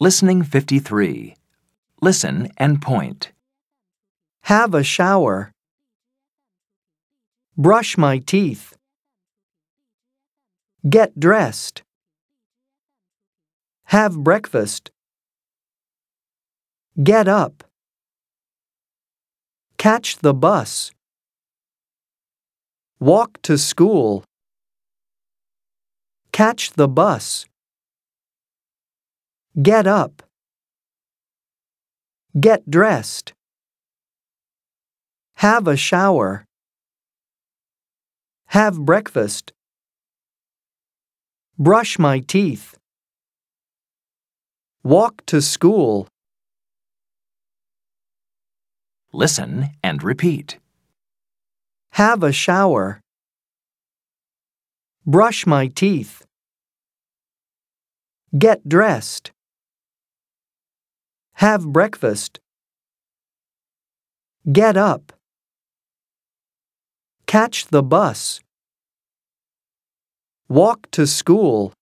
Listening 53. Listen and point. Have a shower. Brush my teeth. Get dressed. Have breakfast. Get up. Catch the bus. Walk to school. Catch the bus. Get up. Get dressed. Have a shower. Have breakfast. Brush my teeth. Walk to school. Listen and repeat. Have a shower. Brush my teeth. Get dressed. Have breakfast. Get up. Catch the bus. Walk to school.